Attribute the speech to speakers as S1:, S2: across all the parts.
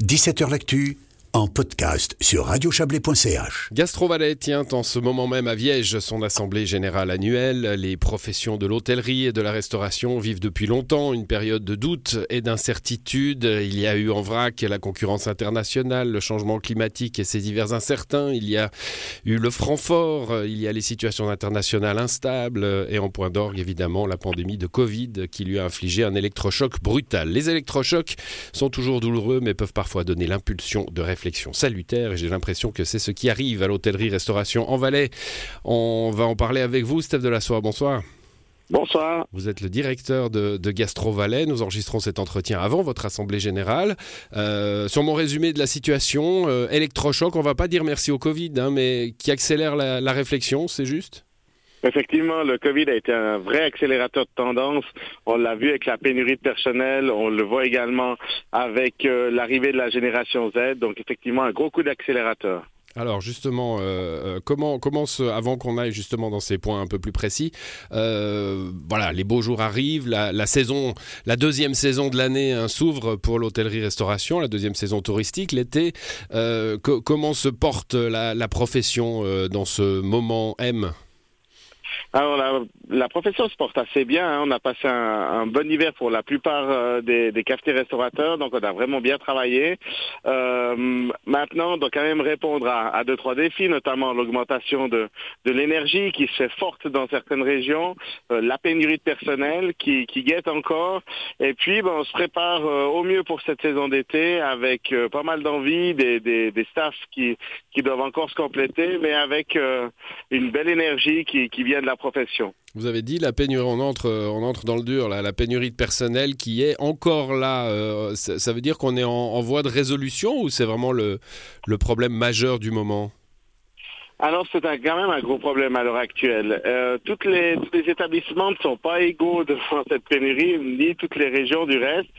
S1: 17h L'actu en podcast sur radiochablais.ch.
S2: Gastrovalet tient en ce moment même à Viège son assemblée générale annuelle. Les professions de l'hôtellerie et de la restauration vivent depuis longtemps une période de doute et d'incertitude. Il y a eu en vrac la concurrence internationale, le changement climatique et ses divers incertains. Il y a eu le franc fort, il y a les situations internationales instables et en point d'orgue évidemment la pandémie de Covid qui lui a infligé un électrochoc brutal. Les électrochocs sont toujours douloureux mais peuvent parfois donner l'impulsion de réfléchir réflexion salutaire et j'ai l'impression que c'est ce qui arrive à l'hôtellerie-restauration en Valais. On va en parler avec vous, Steph de la Soie. Bonsoir.
S3: Bonsoir.
S2: Vous êtes le directeur de, Gastro Valais. Nous enregistrons cet entretien avant votre assemblée générale. Euh, sur mon résumé de la situation, euh, électrochoc, on va pas dire merci au Covid, hein, mais qui accélère la réflexion, c'est juste?
S3: Effectivement, le Covid a été un vrai accélérateur de tendance. On l'a vu avec la pénurie de personnel, on le voit également avec euh, l'arrivée de la génération Z. Donc effectivement, un gros coup d'accélérateur.
S2: Alors justement, euh, euh, comment, avant qu'on aille justement dans ces points un peu plus précis, voilà, les beaux jours arrivent, la, saison, la deuxième saison de l'année hein, s'ouvre pour l'hôtellerie-restauration, la deuxième saison touristique, l'été. comment se porte la, la profession dans ce moment M?
S3: Alors la, la, profession se porte assez bien. Hein. On a passé un, bon hiver pour la plupart euh, des, des cafetiers restaurateurs, donc on a vraiment bien travaillé. Euh, maintenant, on doit quand même répondre à, à deux trois défis, notamment l'augmentation de, de l'énergie qui se fait forte dans certaines régions, euh, la pénurie de personnel qui, qui guette encore, et puis ben, on se prépare euh, au mieux pour cette saison d'été avec pas mal d'envie, des, des, des staffs qui, qui doivent encore se compléter, mais avec une belle énergie qui, qui vient de la profession.
S2: Vous avez dit la pénurie, on entre, on entre dans le dur, la pénurie de personnel qui est encore là. Euh, ça, veut dire qu'on est en, voie de résolution ou c'est vraiment le, le problème majeur du moment?
S3: Alors c'est quand même un gros problème à l'heure actuelle. Euh, toutes les, tous les établissements ne sont pas égaux devant cette pénurie, ni toutes les régions du reste.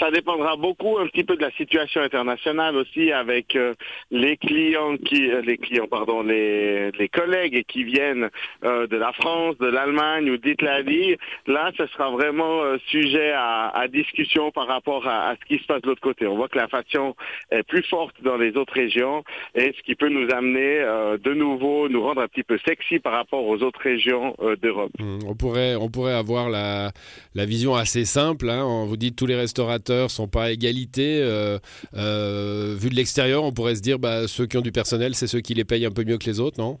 S3: Ça dépendra beaucoup un petit peu de la situation internationale aussi avec euh, les clients qui, euh, les clients pardon, les, collègues qui viennent euh, de la France, de l'Allemagne ou d'Italie. Là, ce sera vraiment sujet à, discussion par rapport à, ce qui se passe de l'autre côté. On voit que l'inflation est plus forte dans les autres régions et ce qui peut nous amener de nouveau, nous rendre un petit peu sexy par rapport aux autres régions d'Europe.
S2: Mmh, on pourrait, on pourrait avoir la, la vision assez simple. Hein. On vous dit tous les restaurateurs sont pas à égalité. Euh, euh, vu de l'extérieur, on pourrait se dire bah, ceux qui ont du personnel, c'est ceux qui les payent un peu mieux que les autres, non?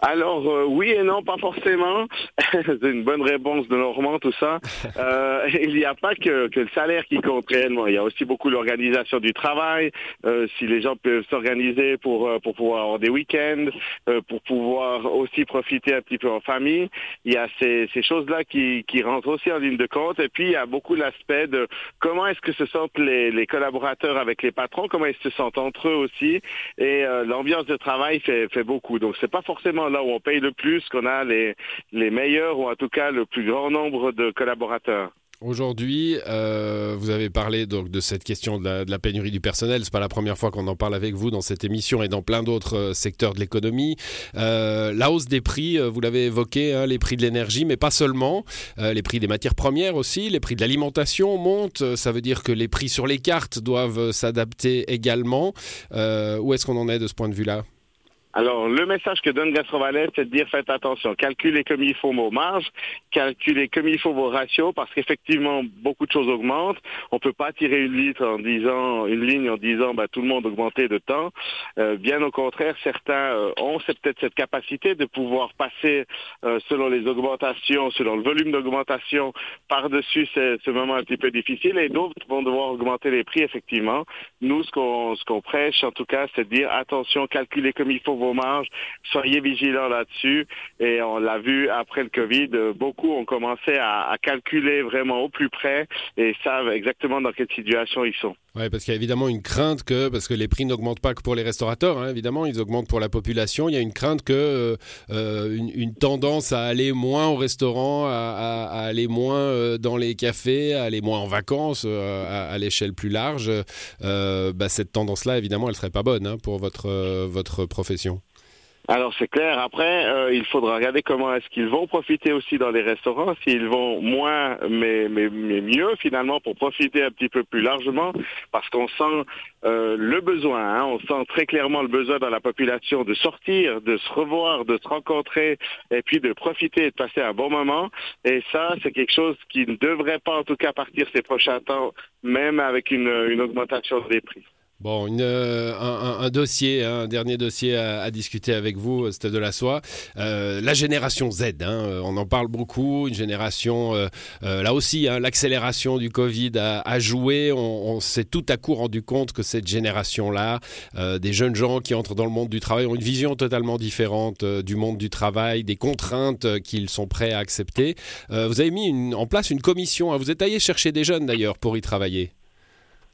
S3: Alors euh, oui et non, pas forcément. C'est une bonne réponse de Normand, tout ça. Euh, il n'y a pas que, que, le salaire qui compte réellement. Il y a aussi beaucoup l'organisation du travail. Euh, si les gens peuvent s'organiser pour pour pouvoir avoir des week-ends, pour pouvoir aussi profiter un petit peu en famille, il y a ces, ces choses-là qui, qui rentrent aussi en ligne de compte. Et puis il y a beaucoup l'aspect de comment est-ce que se sentent les, les collaborateurs avec les patrons, comment ils se sentent entre eux aussi. Et l'ambiance de travail fait, fait beaucoup. Donc c'est pas forcément là où on paye le plus qu'on a les, les meilleurs ou en tout cas le plus grand nombre de collaborateurs.
S2: Aujourd'hui, euh, vous avez parlé donc de cette question de la, pénurie du personnel. C'est pas la première fois qu'on en parle avec vous dans cette émission et dans plein d'autres euh, secteurs de l'économie. Euh, la hausse des prix, vous l'avez évoqué, hein, les prix de l'énergie, mais pas seulement. les prix des matières premières aussi, les prix de l'alimentation montent. Ça veut dire que les prix sur les cartes doivent s'adapter également. où est-ce qu'on en est de ce point de vue-là?
S3: Alors, le message que donne Gastrovalet, c'est de dire faites attention, calculez comme il faut vos marges, calculez comme il faut vos ratios, parce qu'effectivement, beaucoup de choses augmentent. On peut pas tirer une ligne en disant, une ligne en disant, bah, tout le monde augmenté de temps. Euh, bien au contraire, certains euh, ont peut-être cette capacité de pouvoir passer euh, selon les augmentations, selon le volume d'augmentation, par-dessus ce, moment un petit peu difficile, et d'autres vont devoir augmenter les prix, effectivement. Nous, ce qu'on prêche, en tout cas, c'est de dire attention, calculez comme il faut vos Soyez vigilants là-dessus. Et on l'a vu après le Covid, beaucoup ont commencé à, calculer vraiment au plus près et savent exactement dans quelle situation ils sont.
S2: Oui, parce qu'il y a évidemment une crainte que, parce que les prix n'augmentent pas que pour les restaurateurs, hein, évidemment, ils augmentent pour la population. Il y a une crainte que euh, euh, une, tendance à aller moins au restaurant, à, aller moins euh, dans les cafés, à aller moins en vacances à, l'échelle plus large. Bah, cette tendance-là, évidemment, elle serait pas bonne hein, pour votre votre profession.
S3: Alors c'est clair. Après, euh, il faudra regarder comment est-ce qu'ils vont profiter aussi dans les restaurants. S'ils vont moins, mais, mais, mieux finalement pour profiter un petit peu plus largement, parce qu'on sent euh, le besoin. Hein, on sent très clairement le besoin dans la population de sortir, de se revoir, de se rencontrer, et puis de profiter et de passer un bon moment. Et ça, c'est quelque chose qui ne devrait pas en tout cas partir ces prochains temps, même avec une, une augmentation des prix.
S2: Bon, euh, un, dossier, hein, un dernier dossier à, discuter avec vous, c'était de la soie. Euh, la génération Z, hein, on en parle beaucoup, une génération, euh, euh là aussi, hein, l'accélération du Covid a, joué. On, s'est tout à coup rendu compte que cette génération-là, euh, des jeunes gens qui entrent dans le monde du travail, ont une vision totalement différente du monde du travail, des contraintes qu'ils sont prêts à accepter. vous avez mis en place une commission, hein, vous êtes allé chercher des jeunes d'ailleurs pour y travailler.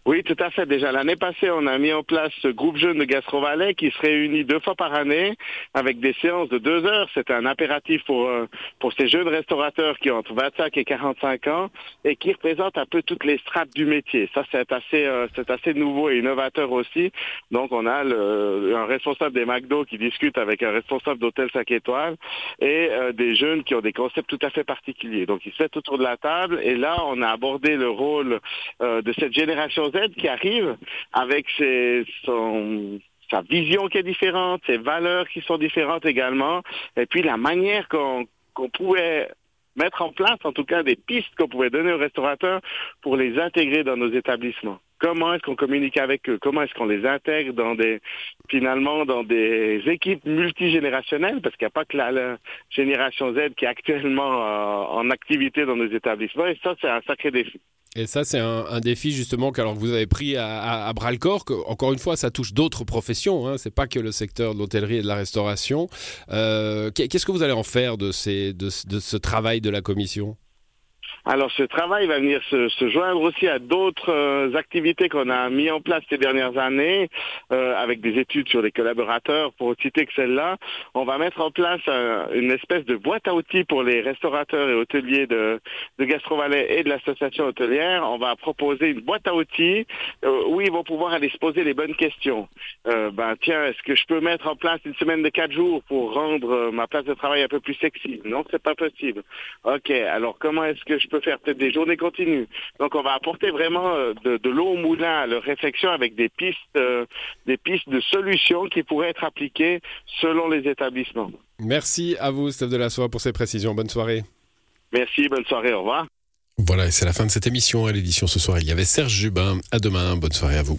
S3: Oui, tout à fait. Déjà l'année passée, on a mis en place ce groupe jeune de Gastro Valais qui se réunit deux fois par année avec des séances de deux heures. C'est un impératif pour euh, pour ces jeunes restaurateurs qui ont entre 25 et 45 ans et qui représentent un peu toutes les strates du métier. Ça, c'est assez euh, c'est assez nouveau et innovateur aussi. Donc, on a le, un responsable des McDo qui discute avec un responsable d'hôtel 5 étoiles et euh, des jeunes qui ont des concepts tout à fait particuliers. Donc, ils se mettent autour de la table et là, on a abordé le rôle de cette génération qui arrive avec ses, son, sa vision qui est différente, ses valeurs qui sont différentes également, et puis la manière qu'on qu'on pouvait mettre en place, en tout cas, des pistes qu'on pouvait donner aux restaurateurs pour les intégrer dans nos établissements. Comment est-ce qu'on communique avec eux? Comment est-ce qu'on les intègre dans des, finalement, dans des équipes multigénérationnelles? Parce qu'il n'y a pas que la, la, génération Z qui est actuellement euh, en activité dans nos établissements. Et ça, c'est un sacré défi.
S2: Et ça, c'est un, défi justement que, vous avez pris à, bras le corps. Que, encore une fois, ça touche d'autres professions. Hein, c'est pas que le secteur de l'hôtellerie et de la restauration. Euh, Qu'est-ce que vous allez en faire de ce travail de la commission?
S3: Alors ce travail va venir se, se joindre aussi à d'autres euh, activités qu'on a mis en place ces dernières années, euh, avec des études sur les collaborateurs, pour citer que celle-là. On va mettre en place euh, une espèce de boîte à outils pour les restaurateurs et hôteliers de, de Gastrovalais et de l'association hôtelière. On va proposer une boîte à outils euh, où ils vont pouvoir aller se poser les bonnes questions. Ben tiens, est-ce que je peux mettre en place une semaine de quatre jours pour rendre ma place de travail un peu plus sexy? Non, c'est pas possible. Ok, alors comment est-ce que je peux faire peut-être des journées continues. Donc on va apporter vraiment euh, de, de l'eau au moulin à leur réflexion avec des pistes, euh, des pistes de solutions qui pourraient être appliquées selon les établissements.
S2: Merci à vous, Steph de la Soie, pour ces précisions. Bonne soirée.
S3: Merci, bonne soirée, au revoir.
S2: Voilà, et c'est la fin de cette émission. À l'édition ce soir, il y avait Serge Jubin. À demain, bonne soirée à vous.